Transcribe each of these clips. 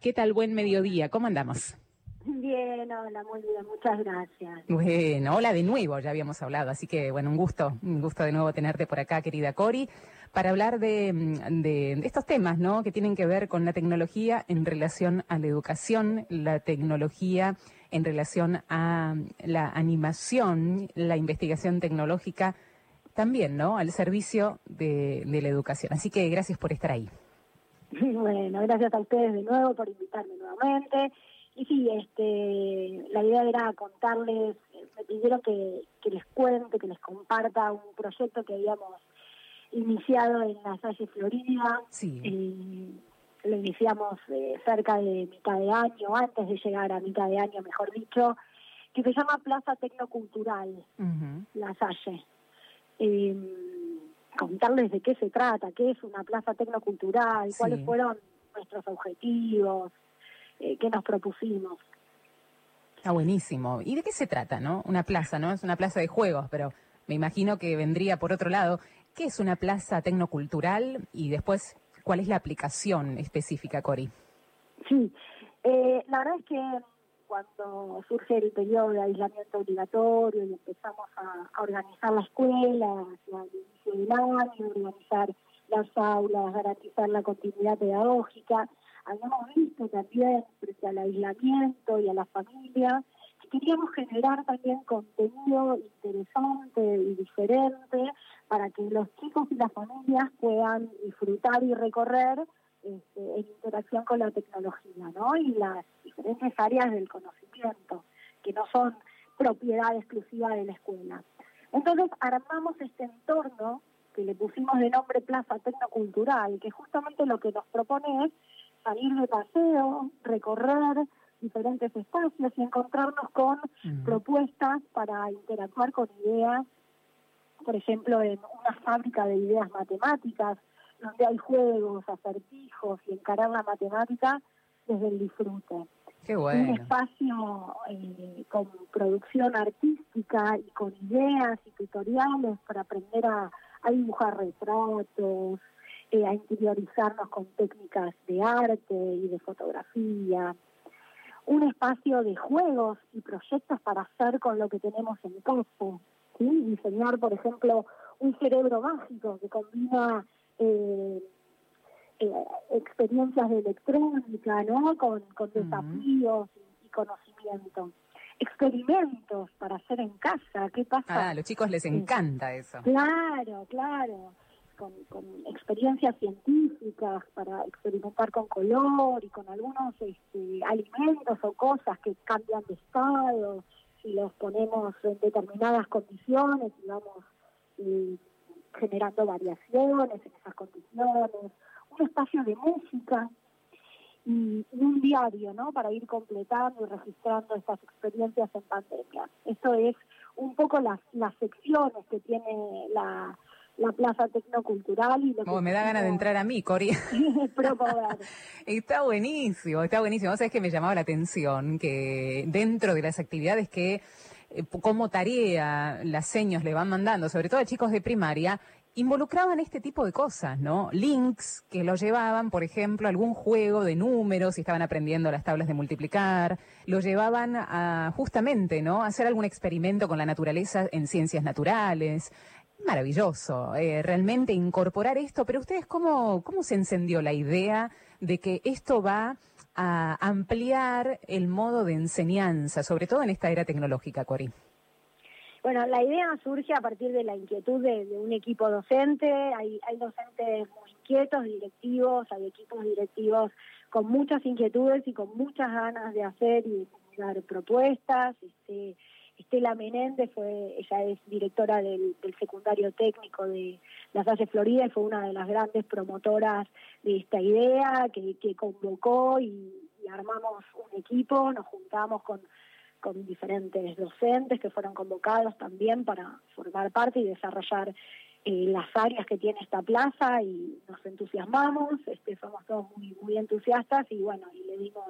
¿Qué tal? Buen mediodía. ¿Cómo andamos? Bien, hola, muy bien, muchas gracias. Bueno, hola de nuevo, ya habíamos hablado, así que bueno, un gusto, un gusto de nuevo tenerte por acá, querida Cori, para hablar de, de, estos temas, ¿no? Que tienen que ver con la tecnología en relación a la educación, la tecnología en relación a la animación, la investigación tecnológica, también, ¿no? Al servicio de, de la educación. Así que gracias por estar ahí. Bueno, gracias a ustedes de nuevo por invitarme nuevamente. Y sí, este, la idea era contarles, me pidieron que, que les cuente, que les comparta un proyecto que habíamos iniciado en la Salle Florida. Sí. Eh, lo iniciamos eh, cerca de mitad de año, antes de llegar a mitad de año, mejor dicho, que se llama Plaza Tecnocultural, La Salle. Eh, contarles de qué se trata, qué es una plaza tecnocultural, cuáles fueron nuestros objetivos, eh, que nos propusimos. Está buenísimo. ¿Y de qué se trata, no? Una plaza, ¿no? Es una plaza de juegos, pero me imagino que vendría por otro lado. ¿Qué es una plaza tecnocultural? Y después, ¿cuál es la aplicación específica, Cori? Sí, eh, la verdad es que cuando surge el periodo de aislamiento obligatorio y empezamos a, organizar la escuela, el inicio año, organizar las aulas, garantizar la continuidad pedagógica, habíamos visto también frente al aislamiento y a la familia que queríamos generar también contenido interesante y diferente para que los chicos y las familias puedan disfrutar y recorrer este, en interacción con la tecnología, ¿no? Diferentes áreas del conocimiento, que no son propiedad exclusiva de la escuela. Entonces armamos este entorno que le pusimos de nombre Plaza Tecnocultural, que justamente lo que nos propone es salir de paseo, recorrer diferentes espacios y encontrarnos con propuestas para interactuar con ideas, por ejemplo, en una fábrica de ideas matemáticas, donde hay juegos, acertijos y encarar la matemática desde el disfrute. Qué bueno. Un espacio eh, con producción artística y con ideas y tutoriales para aprender a, dibujar retratos, eh, a interiorizarnos con técnicas de arte y de fotografía. Un espacio de juegos y proyectos para hacer con lo que tenemos en casa. ¿sí? Diseñar, por ejemplo, un cerebro mágico que combina eh, eh, experiencias de electrónica, ¿no? Con, desafíos y, conocimiento. Experimentos para hacer en casa, ¿qué pasa? Ah, a los chicos les encanta eso. Claro, claro. Con, con, experiencias científicas para experimentar con color y con algunos este, alimentos o cosas que cambian de estado y los ponemos en determinadas condiciones y vamos eh, generando variaciones en esas condiciones, un espacio de música y, un diario, ¿no? Para ir completando y registrando estas experiencias en pandemia. Eso es un poco las, las secciones que tiene la, la Plaza Tecnocultural. Y lo me da ganas de entrar a mí, Cori. está buenísimo, está buenísimo. Sabes que me llamaba la atención que dentro de las actividades que eh, como tarea las seños le van mandando, sobre todo a chicos de primaria, involucraban este tipo de cosas, ¿no? Links que lo llevaban, por ejemplo, a algún juego de números, si estaban aprendiendo las tablas de multiplicar, lo llevaban a justamente, ¿no? A hacer algún experimento con la naturaleza en ciencias naturales. Maravilloso, eh, realmente incorporar esto, pero ustedes, ¿cómo, ¿cómo se encendió la idea de que esto va a ampliar el modo de enseñanza, sobre todo en esta era tecnológica, Cori? Bueno, la idea surge a partir de la inquietud de, un equipo docente. Hay, docentes muy inquietos, directivos, hay equipos directivos con muchas inquietudes y con muchas ganas de hacer y dar propuestas. Este, Estela Menéndez fue, ella es directora del, secundario técnico de la Salle Florida y fue una de las grandes promotoras de esta idea que, convocó y armamos un equipo, nos juntamos con con diferentes docentes que fueron convocados también para formar parte y desarrollar eh, las áreas que tiene esta plaza y nos entusiasmamos, este, somos todos muy, muy entusiastas y bueno, y le dimos,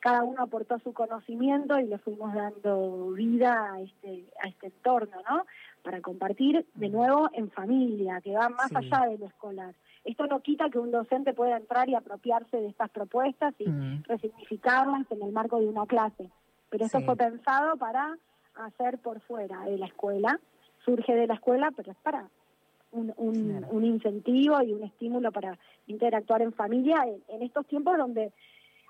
cada uno aportó su conocimiento y le fuimos dando vida a este, a este entorno, ¿no? para compartir de nuevo en familia, que va más allá de lo escolar. Esto no quita que un docente pueda entrar y apropiarse de estas propuestas y resignificarlas en el marco de una clase, pero esto fue pensado para hacer por fuera de la escuela, surge de la escuela, pero es para un, un, incentivo y un estímulo para interactuar en familia en, estos tiempos donde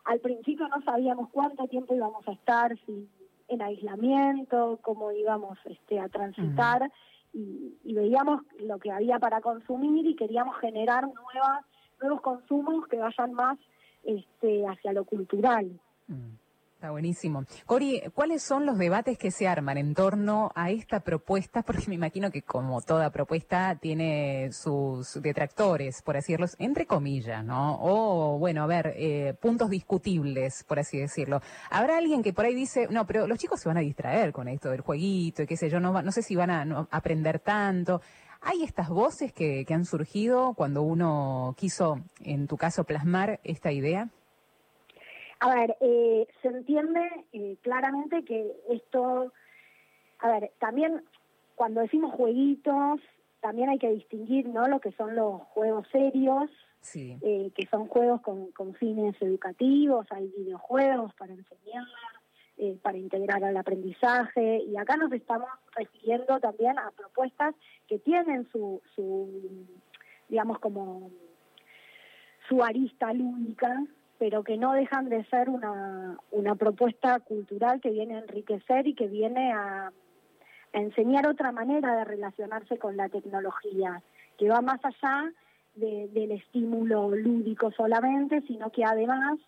al principio no sabíamos cuánto tiempo íbamos a estar, si en aislamiento, cómo íbamos este, a transitar y, veíamos lo que había para consumir y queríamos generar nuevas, nuevos consumos que vayan más este, hacia lo cultural. Está buenísimo. Cori, ¿cuáles son los debates que se arman en torno a esta propuesta? Porque me imagino que como toda propuesta tiene sus detractores, por así decirlo, entre comillas, ¿no? O, bueno, a ver, eh, puntos discutibles, por así decirlo. Habrá alguien que por ahí dice, no, pero los chicos se van a distraer con esto del jueguito y qué sé yo, no, no sé si van a aprender tanto. ¿Hay estas voces que, que han surgido cuando uno quiso, en tu caso, plasmar esta idea? A ver, eh, se entiende eh, claramente que esto, a ver, también cuando decimos jueguitos, también hay que distinguir, ¿no? Lo que son los juegos serios, eh, que son juegos con, con, fines educativos, hay videojuegos para enseñar, para integrar al aprendizaje, y acá nos estamos refiriendo también a propuestas que tienen su, su digamos, como su arista lúdica, pero que no dejan de ser una, una propuesta cultural que viene a enriquecer y que viene a, enseñar otra manera de relacionarse con la tecnología, que va más allá del estímulo lúdico solamente, sino que además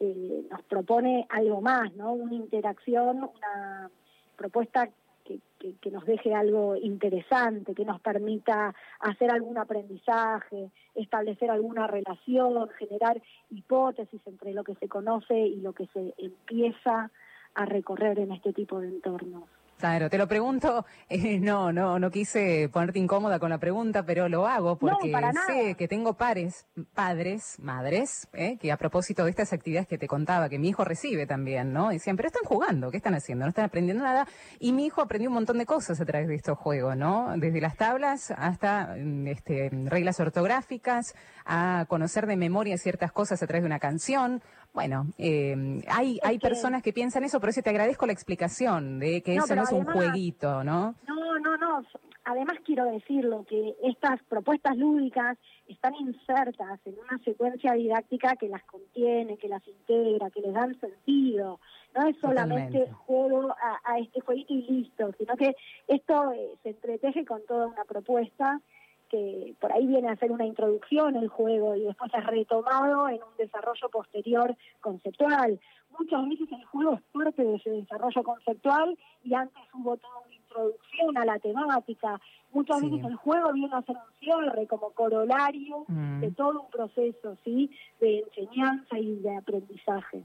eh, nos propone algo más, ¿no? Una interacción, una propuesta que, nos deje algo interesante, que nos permita hacer algún aprendizaje, establecer alguna relación, generar hipótesis entre lo que se conoce y lo que se empieza a recorrer en este tipo de entornos. Claro, te lo pregunto, eh, no, no, no quise ponerte incómoda con la pregunta, pero lo hago porque sé que tengo pares, padres, madres, eh, que a propósito de estas actividades que te contaba, que mi hijo recibe también, ¿no? Decían, pero están jugando, ¿qué están haciendo? No están aprendiendo nada. Y mi hijo aprendió un montón de cosas a través de estos juegos, ¿no? Desde las tablas hasta mm, este, reglas ortográficas, a conocer de memoria ciertas cosas a través de una canción, bueno, eh, hay, hay personas que piensan eso, por eso te agradezco la explicación de que eso no es un jueguito, ¿no? No, no, no. Además quiero decirlo, que estas propuestas lúdicas están insertas en una secuencia didáctica que las contiene, que las integra, que les dan sentido. No es solamente juego a, este jueguito y listo, sino que esto eh, se entreteje con toda una propuesta que por ahí viene a ser una introducción el juego y después es retomado en un desarrollo posterior conceptual. Muchas veces el juego es parte de ese desarrollo conceptual y antes hubo toda una introducción a la temática. Muchas veces el juego viene a ser un cierre como corolario mm. de todo un proceso ¿sí? de enseñanza y de aprendizaje.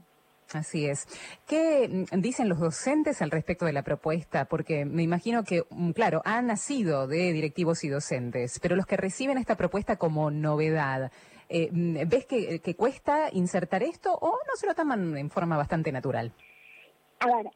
Así es. ¿Qué mm, dicen los docentes al respecto de la propuesta? Porque me imagino que, mm, claro, han nacido de directivos y docentes, pero los que reciben esta propuesta como novedad, eh, mm, ¿ves que, que cuesta insertar esto o no se lo toman en forma bastante natural? A ver,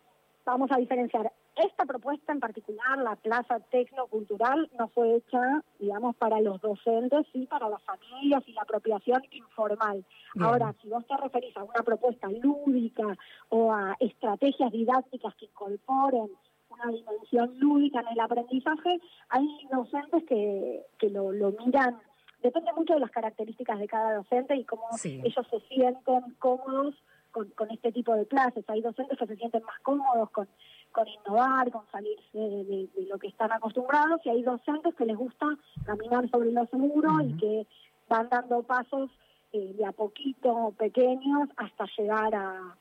vamos a diferenciar esta propuesta en particular, la plaza tecnocultural, no fue hecha, digamos, para los docentes, sí para las familias y la apropiación informal. Ahora, si vos te referís a una propuesta lúdica o a estrategias didácticas que incorporen una dimensión lúdica en el aprendizaje, hay docentes que, que lo, lo miran depende mucho de las características de cada docente y cómo ellos se sienten cómodos con, con, este tipo de clases. Hay docentes que se sienten más cómodos con con innovar, con salirse de, lo que están acostumbrados y hay docentes que les gusta caminar sobre lo seguro y que van dando pasos eh, de a poquito pequeños hasta llegar a,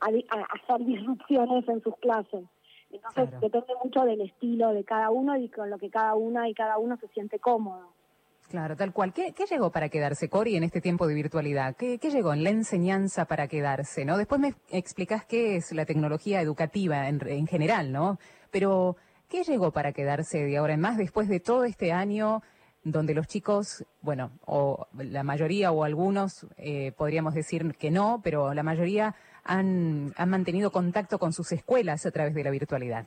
hacer disrupciones en sus clases. Entonces depende mucho del estilo de cada uno y con lo que cada una y cada uno se siente cómodo. Claro, tal cual. ¿Qué, llegó para quedarse, Cori, en este tiempo de virtualidad? ¿Qué, llegó en la enseñanza para quedarse? ¿no? Después me explicás qué es la tecnología educativa en, en general, ¿no? Pero, ¿qué llegó para quedarse de ahora en más después de todo este año donde los chicos, bueno, o la mayoría o algunos, eh, podríamos decir que no, pero la mayoría han, han mantenido contacto con sus escuelas a través de la virtualidad?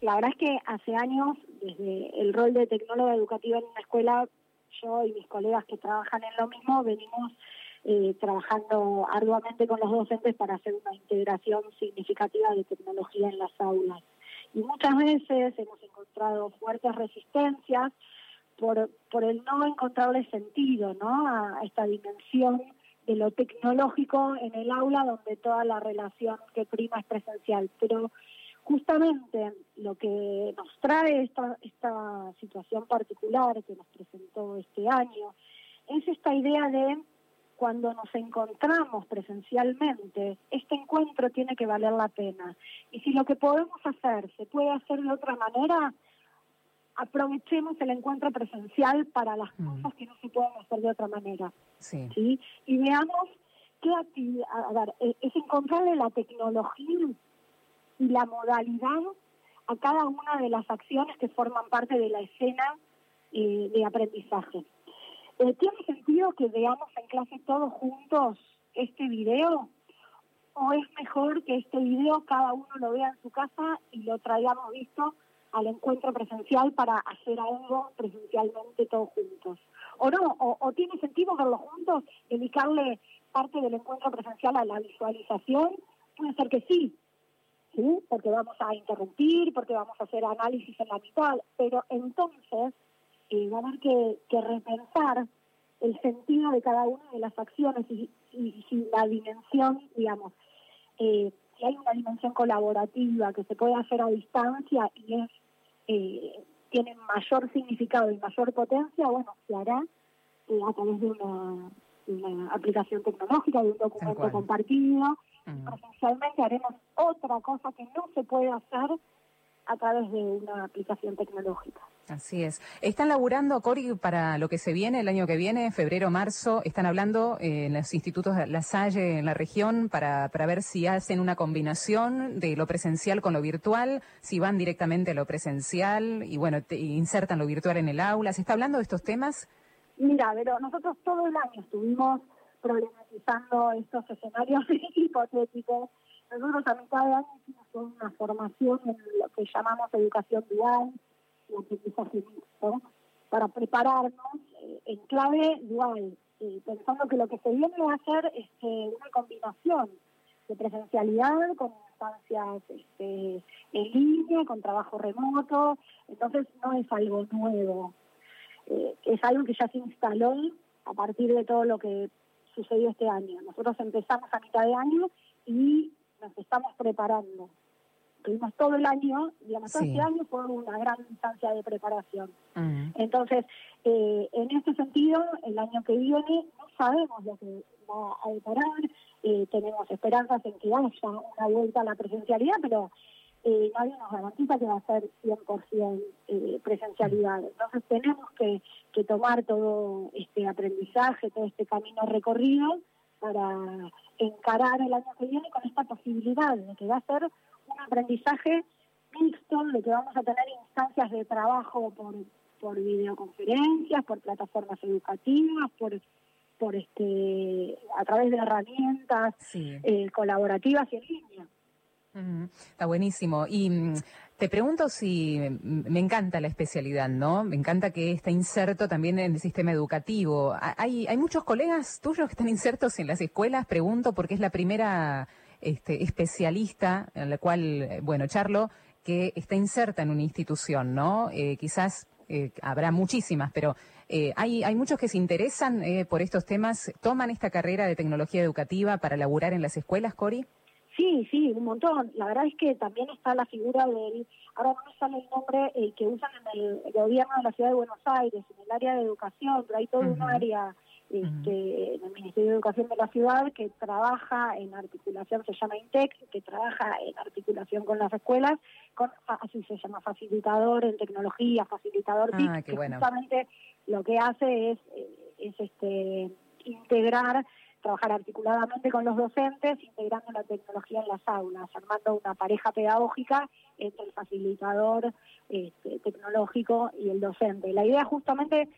La verdad es que hace años desde el rol de tecnóloga educativa en una escuela, yo y mis colegas que trabajan en lo mismo venimos eh, trabajando arduamente con los docentes para hacer una integración significativa de tecnología en las aulas. Y muchas veces hemos encontrado fuertes resistencias por, por el no encontrarle sentido ¿no? a esta dimensión de lo tecnológico en el aula donde toda la relación que prima es presencial. Pero justamente lo que nos trae esta, esta situación particular que nos presentó este año es esta idea de cuando nos encontramos presencialmente, este encuentro tiene que valer la pena. Y si lo que podemos hacer se puede hacer de otra manera, aprovechemos el encuentro presencial para las mm. cosas que no se pueden hacer de otra manera. Sí. Y veamos qué actividad, a ver, eh, es encontrarle la tecnología y la modalidad a cada una de las acciones que forman parte de la escena eh, de aprendizaje. Eh, ¿Tiene sentido que veamos en clase todos juntos este video? ¿O es mejor que este video cada uno lo vea en su casa y lo traigamos visto al encuentro presencial para hacer algo presencialmente todos juntos? ¿O no? ¿O, tiene sentido verlo juntos, dedicarle parte del encuentro presencial a la visualización? Puede ser que sí, ¿sí? Porque vamos a interrumpir, porque vamos a hacer análisis en la mitad, pero entonces eh, va a haber que, repensar el sentido de cada una de las acciones y, y, la dimensión, digamos, eh, si hay una dimensión colaborativa que se puede hacer a distancia y es eh, tiene mayor significado y mayor potencia, bueno, se hará eh, a través de una, aplicación tecnológica, de un documento compartido. Presencialmente haremos otra cosa que no se puede hacer a través de una aplicación tecnológica. Así es. ¿Están laburando, Cori, para lo que se viene el año que viene, febrero, marzo? ¿Están hablando eh, en los institutos de La Salle, en la región, para, para ver si hacen una combinación de lo presencial con lo virtual, si van directamente a lo presencial y, bueno, insertan lo virtual en el aula? ¿Se está hablando de estos temas? Mira, pero nosotros todo el año estuvimos problematizando estos escenarios hipotéticos. Nosotros a mitad de año hicimos una formación en lo que llamamos educación dual y aprendizaje mixto para prepararnos eh, en clave dual, eh, pensando que lo que se viene a hacer es una combinación de presencialidad con instancias este, en línea, con trabajo remoto, entonces no es algo nuevo, eh, es algo que ya se instaló a partir de todo lo que sucedió este año. Nosotros empezamos a mitad de año y nos estamos preparando. Tuvimos todo el año, digamos, todo este año fue una gran instancia de preparación. Mm. Entonces, eh, en este sentido, el año que viene no sabemos lo que va a deparar, eh, tenemos esperanzas en que haya una vuelta a la presencialidad, pero eh, nadie nos garantiza que va a ser 100% eh, presencialidad. Entonces tenemos que, que tomar todo este aprendizaje, todo este camino recorrido para encarar el año que viene con esta posibilidad de que va a ser un aprendizaje mixto, de que vamos a tener instancias de trabajo por, por videoconferencias, por plataformas educativas, por por este a través de herramientas eh, colaborativas y en línea. Está buenísimo. Y mm, te pregunto si mm, me encanta la especialidad, ¿no? Me encanta que está inserto también en el sistema educativo. Hay, hay muchos colegas tuyos que están insertos en las escuelas, pregunto, porque es la primera este, especialista en la cual, eh, bueno, Charlo, que está inserta en una institución, ¿no? Eh, quizás eh, habrá muchísimas, pero hay, hay muchos que se interesan por estos temas, toman esta carrera de tecnología educativa para laburar en las escuelas, Cori. Sí, sí, un montón. La verdad es que también está la figura del, ahora no me sale el nombre, eh, que usan en el, gobierno de la ciudad de Buenos Aires, en el área de educación, pero hay todo un área este, en el Ministerio de Educación de la ciudad que trabaja en articulación, se llama INTEC, que trabaja en articulación con las escuelas, con así se llama facilitador en tecnología, facilitador ah, que justamente lo que hace es, eh, es este integrar trabajar articuladamente con los docentes, integrando la tecnología en las aulas, armando una pareja pedagógica entre el facilitador este, tecnológico y el docente. La idea justamente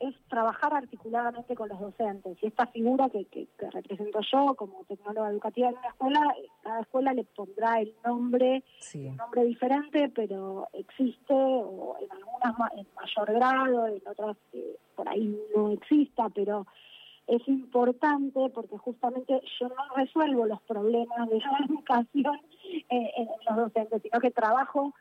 es trabajar articuladamente con los docentes. Y esta figura que, que, represento yo como tecnóloga educativa en una escuela, cada escuela le pondrá el nombre, un nombre diferente, pero existe, o en algunas en mayor grado, en otras eh, por ahí no exista, pero es importante porque justamente yo no resuelvo los problemas de la educación eh, en los docentes, sino que trabajo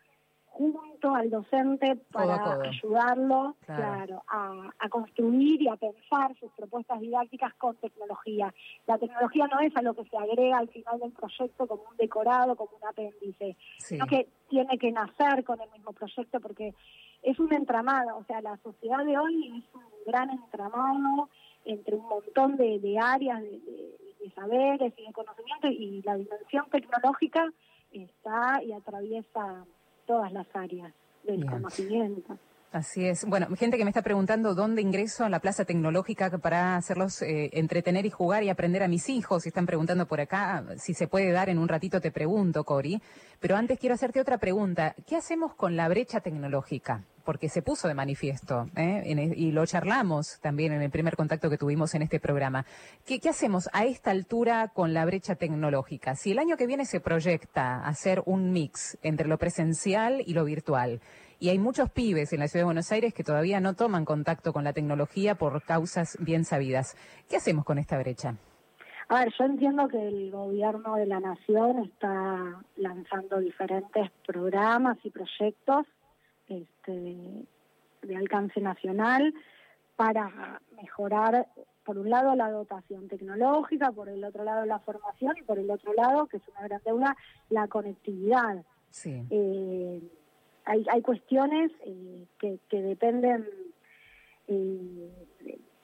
junto al docente para ayudarlo claro. a, construir y a pensar sus propuestas didácticas con tecnología. La tecnología no es a lo que se agrega al final del proyecto como un decorado, como un apéndice, sino que tiene que nacer con el mismo proyecto porque es un entramado, o sea, la sociedad de hoy es un gran entramado entre un montón de, áreas de, de saberes y de conocimiento y la dimensión tecnológica está y atraviesa todas las áreas del conocimiento. Así es. Bueno, gente que me está preguntando dónde ingreso a la Plaza Tecnológica para hacerlos eh, entretener y jugar y aprender a mis hijos. Si están preguntando por acá, si se puede dar en un ratito te pregunto, Cori. Pero antes quiero hacerte otra pregunta. ¿Qué hacemos con la brecha tecnológica? Porque se puso de manifiesto ¿eh? E, y lo charlamos también en el primer contacto que tuvimos en este programa. ¿Qué, ¿Qué hacemos a esta altura con la brecha tecnológica? Si el año que viene se proyecta hacer un mix entre lo presencial y lo virtual, y hay muchos pibes en la ciudad de Buenos Aires que todavía no toman contacto con la tecnología por causas bien sabidas. ¿Qué hacemos con esta brecha? A ver, yo entiendo que el gobierno de la nación está lanzando diferentes programas y proyectos este, de alcance nacional para mejorar, por un lado, la dotación tecnológica, por el otro lado, la formación y por el otro lado, que es una gran deuda, la conectividad. Sí. Eh, hay, hay cuestiones eh, que, que, dependen, eh,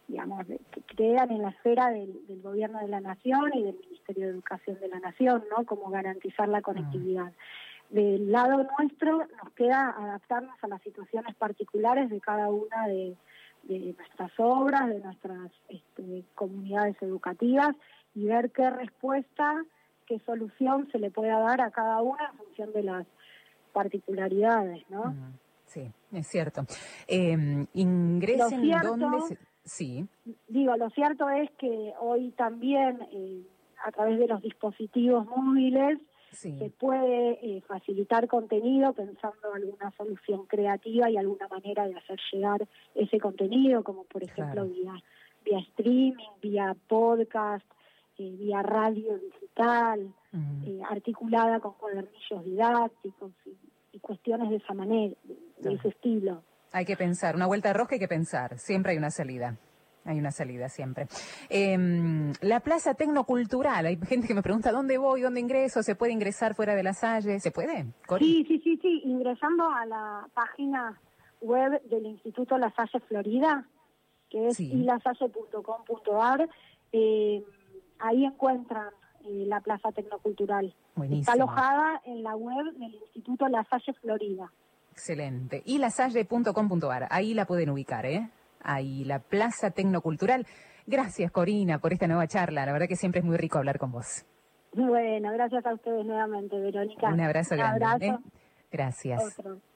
digamos, que quedan en la esfera del, gobierno de la nación y del Ministerio de Educación de la Nación, ¿no? Como garantizar la conectividad. Del lado nuestro nos queda adaptarnos a las situaciones particulares de cada una de, nuestras obras, de nuestras este, comunidades educativas y ver qué respuesta, qué solución se le pueda dar a cada una en función de las particularidades, ¿no? Sí, es cierto. Eh, ingresen donde Sí. Digo, lo cierto es que hoy también eh, a través de los dispositivos móviles se puede eh, facilitar contenido pensando alguna solución creativa y alguna manera de hacer llegar ese contenido, como por ejemplo vía, vía streaming, vía podcast, eh, vía radio digital, articulada con cuadernillos didácticos y, y cuestiones de esa manera, de, ese estilo. Hay que pensar, una vuelta de rosca hay que pensar, siempre hay una salida. Hay una salida siempre. Em, la plaza tecnocultural, hay gente que me pregunta dónde voy, dónde ingreso, ¿se puede ingresar fuera de la Salle? ¿Se puede? Sí, sí, sí, sí, ingresando a la página web del Instituto La Salle Florida, que es sí. ilasalle.com.ar, eh, ahí encuentran eh, la Plaza Tecnocultural. Está alojada en la web del Instituto La Salle Florida. Excelente. Y lasalle.com.ar, ahí la pueden ubicar, ¿eh? Ahí, la Plaza Tecnocultural. Gracias, Corina, por esta nueva charla. La verdad que siempre es muy rico hablar con vos. Bueno, gracias a ustedes nuevamente, Verónica. Un abrazo grande. ¿eh? Gracias.